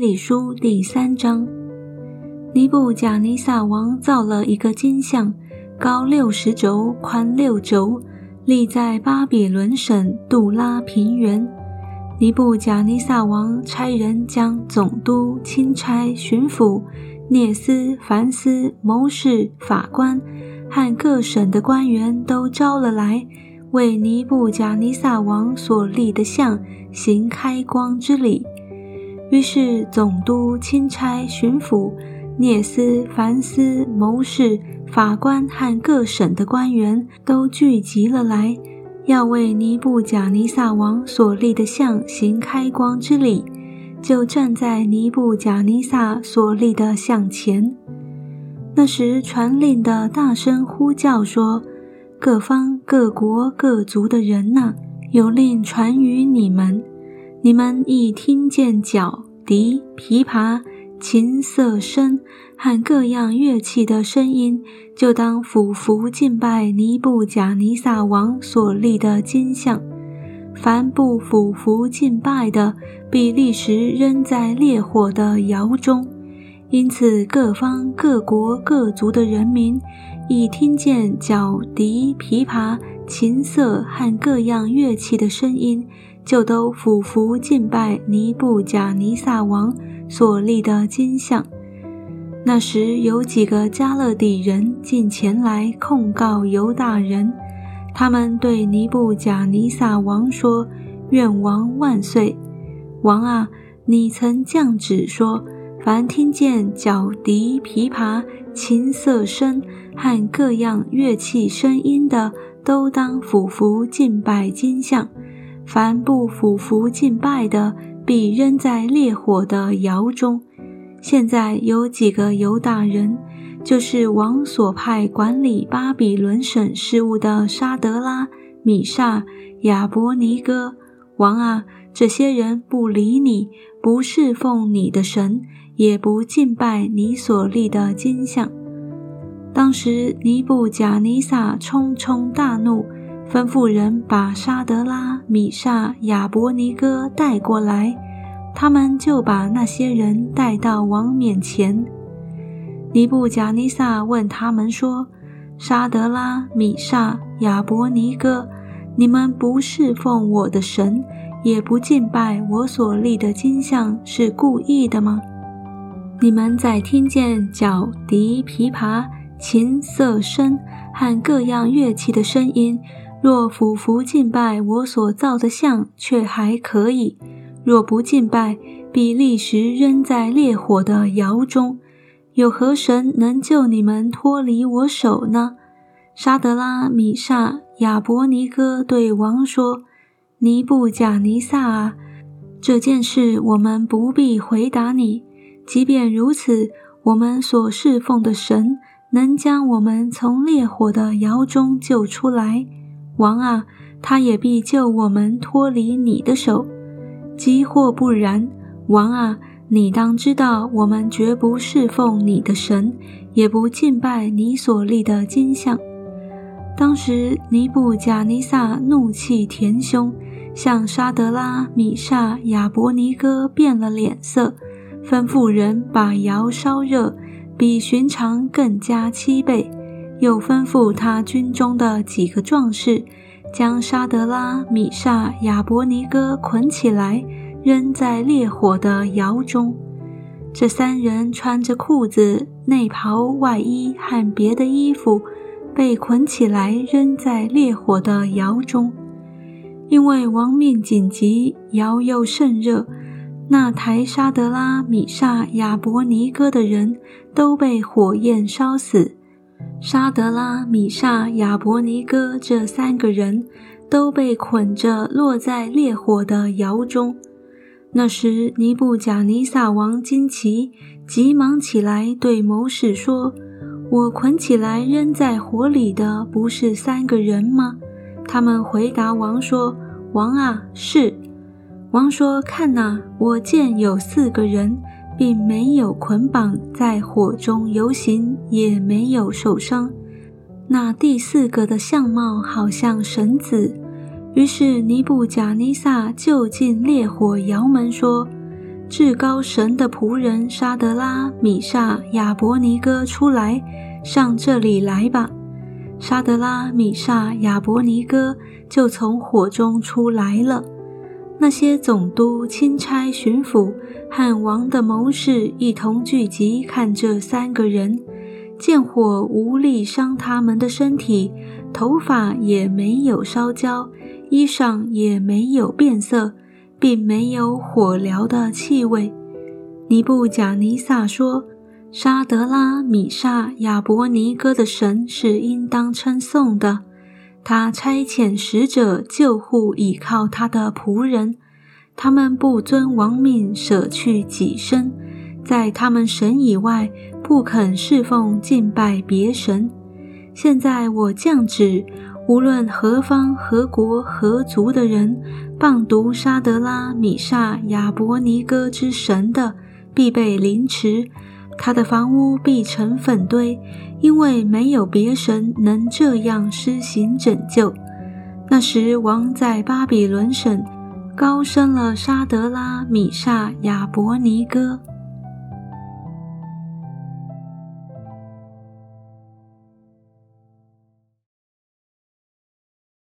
理书第三章：尼布甲尼撒王造了一个金像，高六十轴，宽六轴，立在巴比伦省杜拉平原。尼布甲尼撒王差人将总督、钦差、巡抚、聂斯、凡斯、谋士、法官和各省的官员都招了来，为尼布甲尼撒王所立的像行开光之礼。于是，总督、钦差、巡抚、聂斯、凡斯、谋士、法官和各省的官员都聚集了来。要为尼布甲尼撒王所立的像行开光之礼，就站在尼布甲尼撒所立的像前。那时，传令的大声呼叫说：“各方各国各族的人呐，有令传于你们：你们一听见角笛、琵琶、琴瑟声和各样乐器的声音。”就当俯伏敬拜尼布甲尼撒王所立的金像，凡不俯伏敬拜的，必立时扔在烈火的窑中。因此，各方各国各族的人民，一听见角笛、琵琶、琴瑟和各样乐器的声音，就都俯伏敬拜尼布甲尼撒王所立的金像。那时有几个加勒底人进前来控告犹大人，他们对尼布甲尼撒王说：“愿王万岁！王啊，你曾降旨说，凡听见角笛、琵琶、琴瑟声和各样乐器声音的，都当俯伏敬拜金像；凡不俯伏敬拜的，必扔在烈火的窑中。”现在有几个犹大人，就是王所派管理巴比伦省事务的沙德拉、米沙、亚伯尼哥王啊，这些人不理你，不侍奉你的神，也不敬拜你所立的金像。当时尼布甲尼撒冲冲大怒，吩咐人把沙德拉、米沙、亚伯尼哥带过来。他们就把那些人带到王面前。尼布贾尼撒问他们说：“沙德拉、米沙、亚伯尼哥，你们不侍奉我的神，也不敬拜我所立的金像，是故意的吗？你们在听见角笛、琵琶、琴瑟声和各样乐器的声音，若俯伏敬拜我所造的像，却还可以。”若不敬拜，必立时扔在烈火的窑中。有何神能救你们脱离我手呢？沙德拉、米萨、亚伯尼哥对王说：“尼布甲尼撒啊，这件事我们不必回答你。即便如此，我们所侍奉的神能将我们从烈火的窑中救出来。王啊，他也必救我们脱离你的手。”即或不然，王啊，你当知道，我们绝不侍奉你的神，也不敬拜你所立的金像。当时尼布贾尼撒怒气填胸，向沙德拉、米沙、亚伯尼哥变了脸色，吩咐人把窑烧热，比寻常更加七倍，又吩咐他军中的几个壮士。将沙德拉、米沙、亚伯尼哥捆起来，扔在烈火的窑中。这三人穿着裤子、内袍、外衣和别的衣服，被捆起来扔在烈火的窑中。因为亡命紧急，窑又甚热，那抬沙德拉、米沙、亚伯尼哥的人都被火焰烧死。沙德拉、米沙、亚伯尼哥这三个人都被捆着落在烈火的窑中。那时，尼布甲尼撒王惊奇，急忙起来对谋士说：“我捆起来扔在火里的不是三个人吗？”他们回答王说：“王啊，是。”王说：“看哪，我见有四个人。”并没有捆绑在火中游行，也没有受伤。那第四个的相貌好像神子。于是尼布甲尼撒就近烈火窑门说：“至高神的仆人沙德拉、米萨、亚伯尼哥出来，上这里来吧。”沙德拉、米萨、亚伯尼哥就从火中出来了。那些总督、钦差、巡抚和王的谋士一同聚集，看这三个人，见火无力伤他们的身体，头发也没有烧焦，衣裳也没有变色，并没有火燎的气味。尼布贾尼撒说。沙德拉、米沙、亚伯尼哥的神是应当称颂的。他差遣使者救护倚靠他的仆人，他们不遵王命，舍去己身，在他们神以外不肯侍奉敬拜别神。现在我降旨，无论何方、何国、何族的人，谤读沙德拉、米萨、亚伯尼哥之神的，必被凌迟。他的房屋必成粉堆，因为没有别神能这样施行拯救。那时，王在巴比伦省高升了沙德拉、米萨、亚伯尼哥。